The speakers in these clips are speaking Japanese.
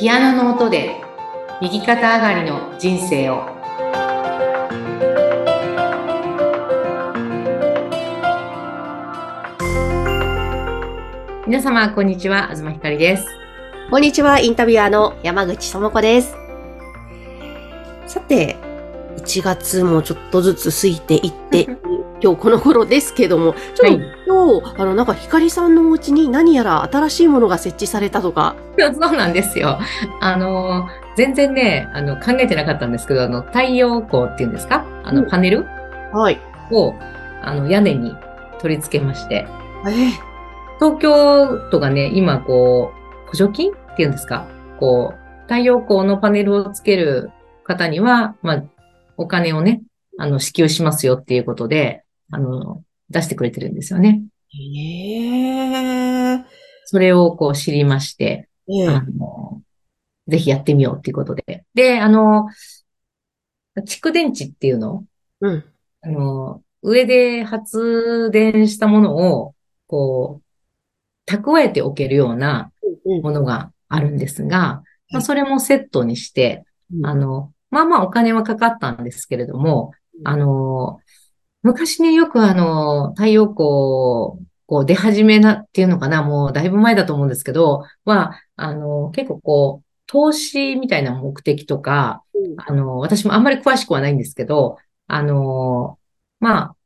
ピアノの音で右肩上がりの人生を。皆様こんにちは。東ひかりです。こんにちは、インタビュアーの山口智子です。さて、1月もちょっとずつ過ぎていって、今日この頃ですけども、ちょっと、今日、あの、なんか、ひかりさんのお家に何やら新しいものが設置されたとか。そうなんですよ。あの全然ねあの考えてなかったんですけどあの太陽光っていうんですか？あのうん。パネル？はい。をあの屋根に取り付けまして。え。東京都がね、今こう、補助金っていうんですか、こう、太陽光のパネルをつける方には、まあ、お金をね、あの、支給しますよっていうことで、あの、出してくれてるんですよね。ええ。それをこう知りまして、ええあの、ぜひやってみようっていうことで。で、あの、蓄電池っていうの？うん。あの、上で発電したものを、こう、蓄えておけるようなうんものがあるんですが、まあ、はいそれもセットにして、うん。あの、まあまあお金はかかったんですけれども、うん。あの、昔ね、よくあの、太陽光、こう出始めなっていうのかな、もうだいぶ前だと思うんですけど、は、あの、結構こう、投資みたいな目的とか、あの、私もあんまり詳しくはないんですけど、あの、まあ、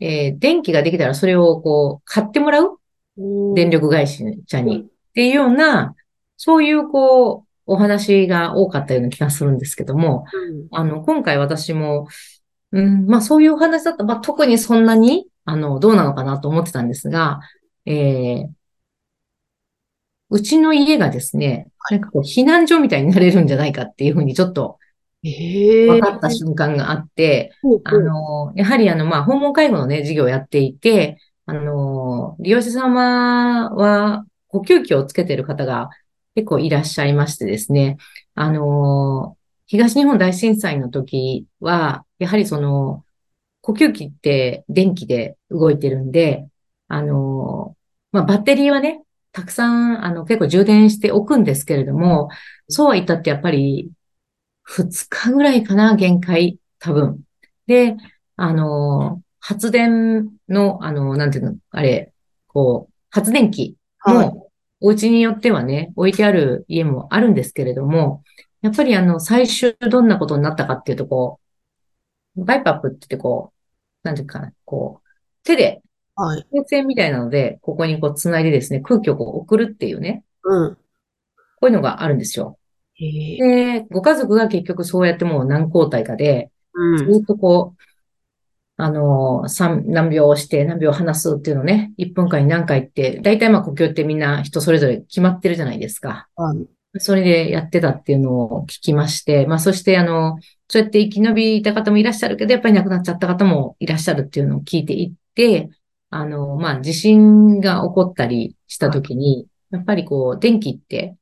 えー電気ができたらそれをこう、買ってもらううん。電力会社に。うん。っていうような、そういうこう、お話が多かったような気がするんですけども、あの、今回私も、うん、まあそういうお話だった。ら、まあ特にそんなに、あの、どうなのかなと思ってたんですが、えー、うちの家がですね、なんかこう、避難所みたいになれるんじゃないかっていうふうにちょっとええ分かった瞬間があって、あの、やはりあの、まあ、訪問介護のね、事業をやっていて、あの、利用者様は、呼吸器をつけてる方が結構いらっしゃいましてですね、あの、東日本大震災の時は、やはりその、呼吸器って電気で動いてるんで、あの、まあ、バッテリーはね、たくさん、あの、結構充電しておくんですけれども、そうは言ったってやっぱり、2日ぐらいかな、限界、多分。で、あの、発電の、あの、なんていうの、あれ、こう、発電機はいも、お家によってはね、置いてある家もあるんですけれども、やっぱりあの、最終どんなことになったかっていうと、こう、バイパップって言ってこう、なんていうかな、こう、手で、はい。風船みたいなので、ここにこう、つないでですね、空気をこう送るっていうね、うん。こういうのがあるんですよ。ええで、ご家族が結局そうやってもう何交代かで、ずうん。っとこう、あの、三、何秒押して何秒離すっていうのをね、1分間に何回って、大体まあ呼吸ってみんな人それぞれ決まってるじゃないですか。はいそれでやってたっていうのを聞きまして、まあそしてあの、そうやって生き延びた方もいらっしゃるけど、やっぱり亡くなっちゃった方もいらっしゃるっていうのを聞いていって、あの、まあ地震が起こったりした時に、やっぱりこう、電気って、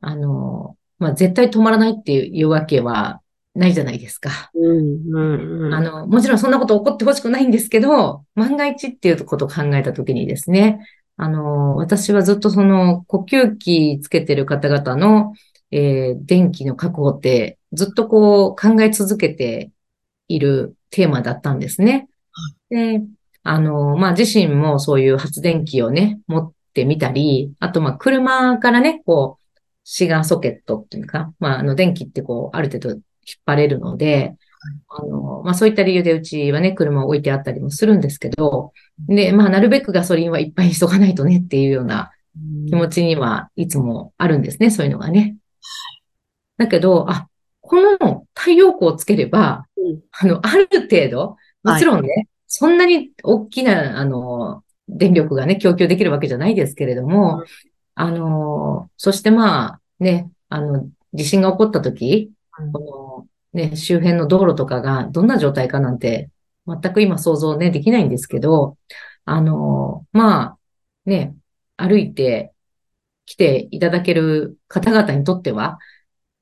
あの、まあ絶対止まらないっていうわけはないじゃないですか。うん。うん。うん。あの、もちろんそんなこと起こってほしくないんですけど、万が一っていうことを考えたときにですね、あの、私はずっとその呼吸器つけてる方々の、えー電気の確保ってずっとこう考え続けているテーマだったんですね。で、あの、まあ、自身もそういう発電機をね、持ってみたり、あと、まあ、車からね、こう、シガーソケットっていうか、まあ、あの、電気ってこう、ある程度引っ張れるので、あの、まあ、そういった理由でうちはね、車を置いてあったりもするんですけど、で、まあ、なるべくガソリンはいっぱいにしとかないとねっていうような気持ちにはいつもあるんですね、そういうのがね。だけど、あ、この太陽光をつければ、うん。あの、ある程度、もちろんね、そんなに大きな、あの、電力がね、供給できるわけじゃないですけれども、あの、そしてまあ、ね、あの、地震が起こった時、うん。この、ね、周辺の道路とかがどんな状態かなんて、全く今想像ね、できないんですけど、あの、まあ、ね、歩いて来ていただける方々にとっては、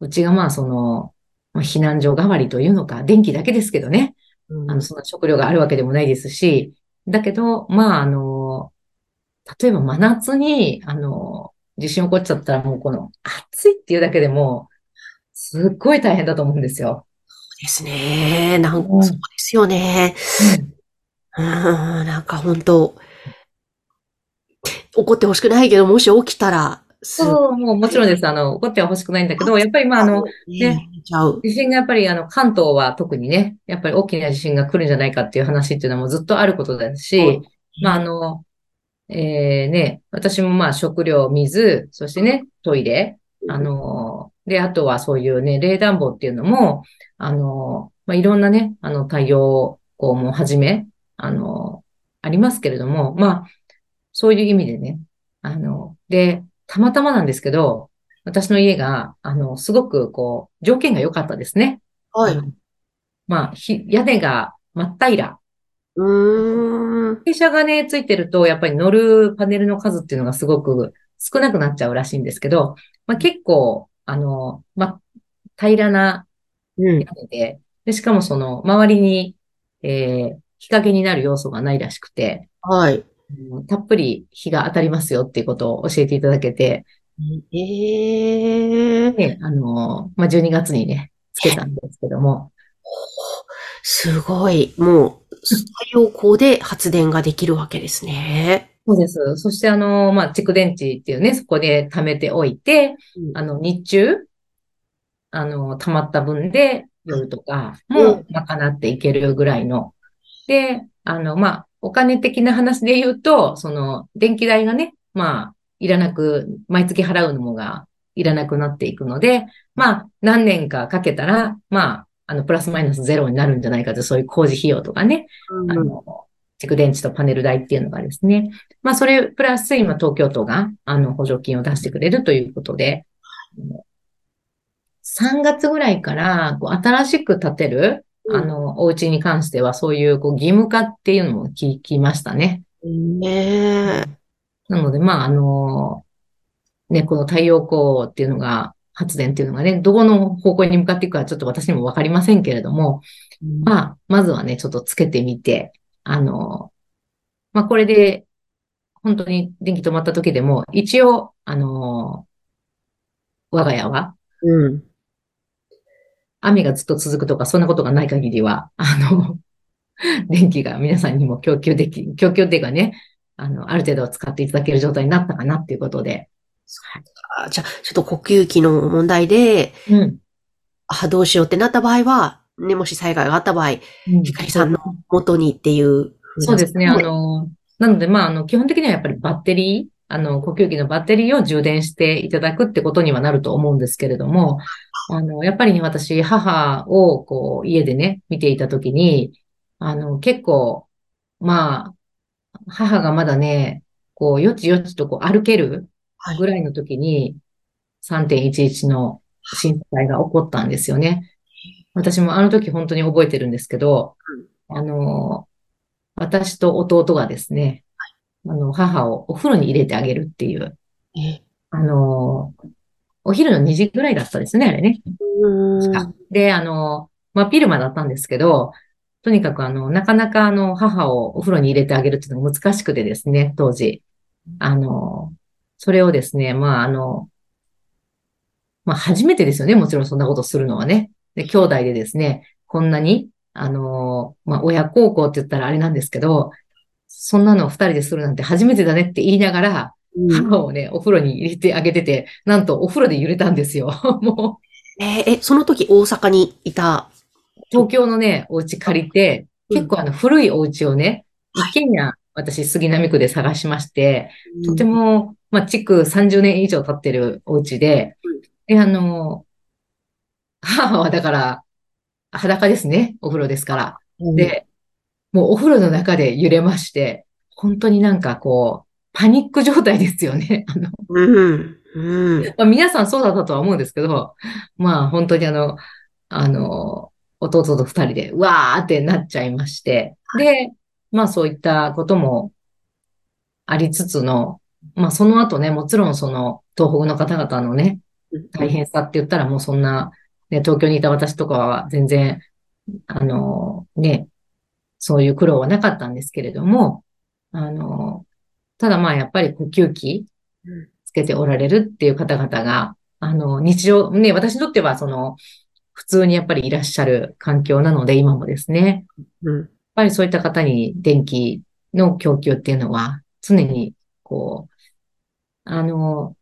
うちがまあその、まあ、避難所代わりというのか、電気だけですけどね、うん。あの、そんな食料があるわけでもないですし、だけど、まあ、あの、例えば真夏に、あの、地震起こっちゃったらもうこの暑いっていうだけでも、すっごい大変だと思うんですよ。そうですね。なんか、うんそうですよね。うん、なんか本当怒ってほしくないけど、もし起きたら、すそう、もうもちろんです。あの、怒っては欲しくないんだけど、やっぱりまああの、ね。地震がやっぱりあの、関東は特にね、やっぱり大きな地震が来るんじゃないかっていう話っていうのはもうずっとあることですし、まああの、えーね、私もまあ食料、水、そしてね、トイレ、あの、で、あとはそういうね、冷暖房っていうのも、あの、まあ、いろんなね、あの、対応をもはじめ、あの、ありますけれども、まあ、そういう意味でね、あの、で、たまたまなんですけど、私の家が、あの、すごくこう、条件が良かったですね。はい。まあ、ひ屋根が真っ平ら。うーん。傾斜がね、ついてると、やっぱり乗るパネルの数っていうのがすごく少なくなっちゃうらしいんですけど、まあ、結構、あの、ま、平らなうん。屋根で、で、しかもその、周りに、えー日陰になる要素がないらしくて、はい。うんたっぷり日が当たりますよっていうことを教えていただけて、ええね、あの、まあ、12月にね、つけたんですけども、すごい。もう、太陽光で発電ができるわけですね。そうです。そしてあの、まあ、蓄電池っていうね、そこで貯めておいて、あの、日中、あの、溜まった分で夜とかも賄っていけるぐらいの。で、あの、まあ、お金的な話で言うと、その、電気代がね、まあ、いらなく、毎月払うのもがいらなくなっていくので、まあ、何年かかけたら、まあ、あの、プラスマイナスゼロになるんじゃないかと、そういう工事費用とかね、うんあの、蓄電池とパネル代っていうのがですね。まあ、それプラス今東京都が、あの、補助金を出してくれるということで、3月ぐらいから、こう、新しく建てる、うんあの、お家に関しては、そういう、こう、義務化っていうのも聞きましたね。ねえ。なので、まあ、あの、ね、この太陽光っていうのが、発電っていうのがね、どこの方向に向かっていくかちょっと私にもわかりませんけれども、まあ、まずはね、ちょっとつけてみて、あの、まあ、これで、本当に電気止まった時でも、一応、あの、我が家は、うん。雨がずっと続くとか、そんなことがない限りは、あの、電気が皆さんにも供給でき、供給っていうかね、あの、ある程度は使っていただける状態になったかなっていうことで、あじゃあ、ちょっと呼吸器の問題で、うん。あ、どうしようってなった場合は、ね、もし災害があった場合、光さんの元にっていう。そうですね。あの、なので、まあ、あの、基本的にはやっぱりバッテリー、あの、呼吸器のバッテリーを充電していただくってことにはなると思うんですけれども、あの、やっぱりね、私、母を、こう、家でね、見ていたときに、あの、結構、まあ、母がまだね、こう、よちよちとこう歩けるはいぐらいの時に、3.11の震災が起こったんですよね。私もあの時本当に覚えてるんですけど、あの、私と弟がですね、あの、母をお風呂に入れてあげるっていう、えあの、お昼の2時ぐらいだったですね、あれね。で、あの、まあ、ピルマだったんですけど、とにかくあの、なかなかあの、母をお風呂に入れてあげるっていうのが難しくてですね、当時。あの、それをですね、まあ、あの、まあ、初めてですよね、もちろんそんなことするのはね。で、兄弟でですね、こんなに、あの、まあ、親孝行って言ったらあれなんですけど、そんなのを二人でするなんて初めてだねって言いながら、うん母をね、お風呂に入れてあげてて、なんとお風呂で揺れたんですよ。もう。えーえ、その時大阪にいた？東京のね、お家借りて、結構あの古いお家をね、一軒家、私杉並区で探しまして、とても、まあ、築30年以上経ってるお家でうん、で、あの、母 はだから、裸ですね、お風呂ですから。うん、で、もうお風呂の中で揺れまして、本当になんかこう、パニック状態ですよね。あの、うん。うん。まあ、皆さんそうだったとは思うんですけど、まあ本当にあの、あの、弟と二人で、うわーってなっちゃいまして、で、まあそういったこともありつつの、まあその後ね、もちろんその東北の方々のね、大変さって言ったらもうそんな、ね、東京にいた私とかは全然、あの、ね、そういう苦労はなかったんですけれども、あの、ただまあやっぱり呼吸器うんつけておられるっていう方々が、あの、日常、ね、私にとってはその、普通にやっぱりいらっしゃる環境なので、今もですね。うん。やっぱりそういった方に電気の供給っていうのは、常に、こう、あの、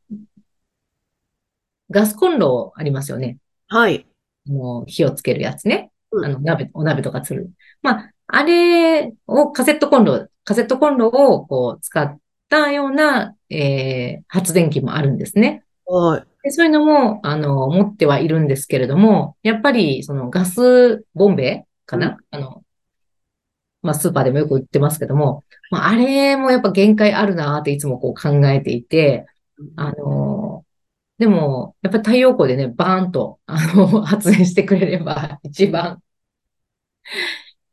ガスコンロありますよね。はい。もう火をつけるやつね。あの、鍋、お鍋とかする。まあ、あれをカセットコンロ、カセットコンロをこう使ったような、えー、発電機もあるんですね。はい。でそういうのも、あの、持ってはいるんですけれども、やっぱり、そのガスボンベかな、うん、あの、まあ、スーパーでもよく売ってますけども、まあ、あれもやっぱ限界あるなっていつもこう考えていて、あの、でも、やっぱり太陽光でね、バーンと、あの、発電してくれれば一番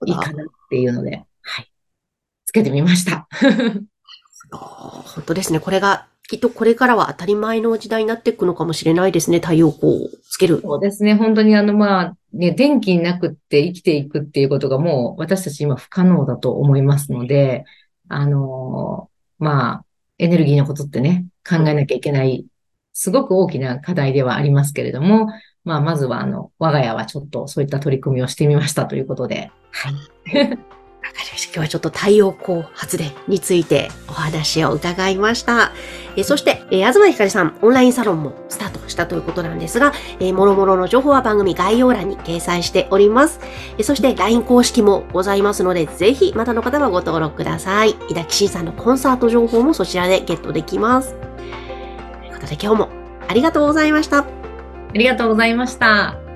いいかなっていうので、はい。つけてみました。本当ですね。これが、きっとこれからは当たり前の時代になっていくのかもしれないですね。太陽光をつける。そうですね。本当にあの、まあ、ね、電気なくって生きていくっていうことがもう私たち今不可能だと思いますので、あの、まあ、エネルギーのことってね、考えなきゃいけない、すごく大きな課題ではありますけれども、まあ、まずは、あの、我が家はちょっとそういった取り組みをしてみましたということで、はい。わかりました。今日はちょっと太陽光発電についてお話を伺いました。えそして、えー、東ひかりさん、オンラインサロンもスタートしたということなんですが、えー、もろもろの情報は番組概要欄に掲載しております。えそして、LINE 公式もございますので、ぜひ、またの方はご登録ください。井崎慎さんのコンサート情報もそちらでゲットできます。ということで、今日もありがとうございました。ありがとうございました。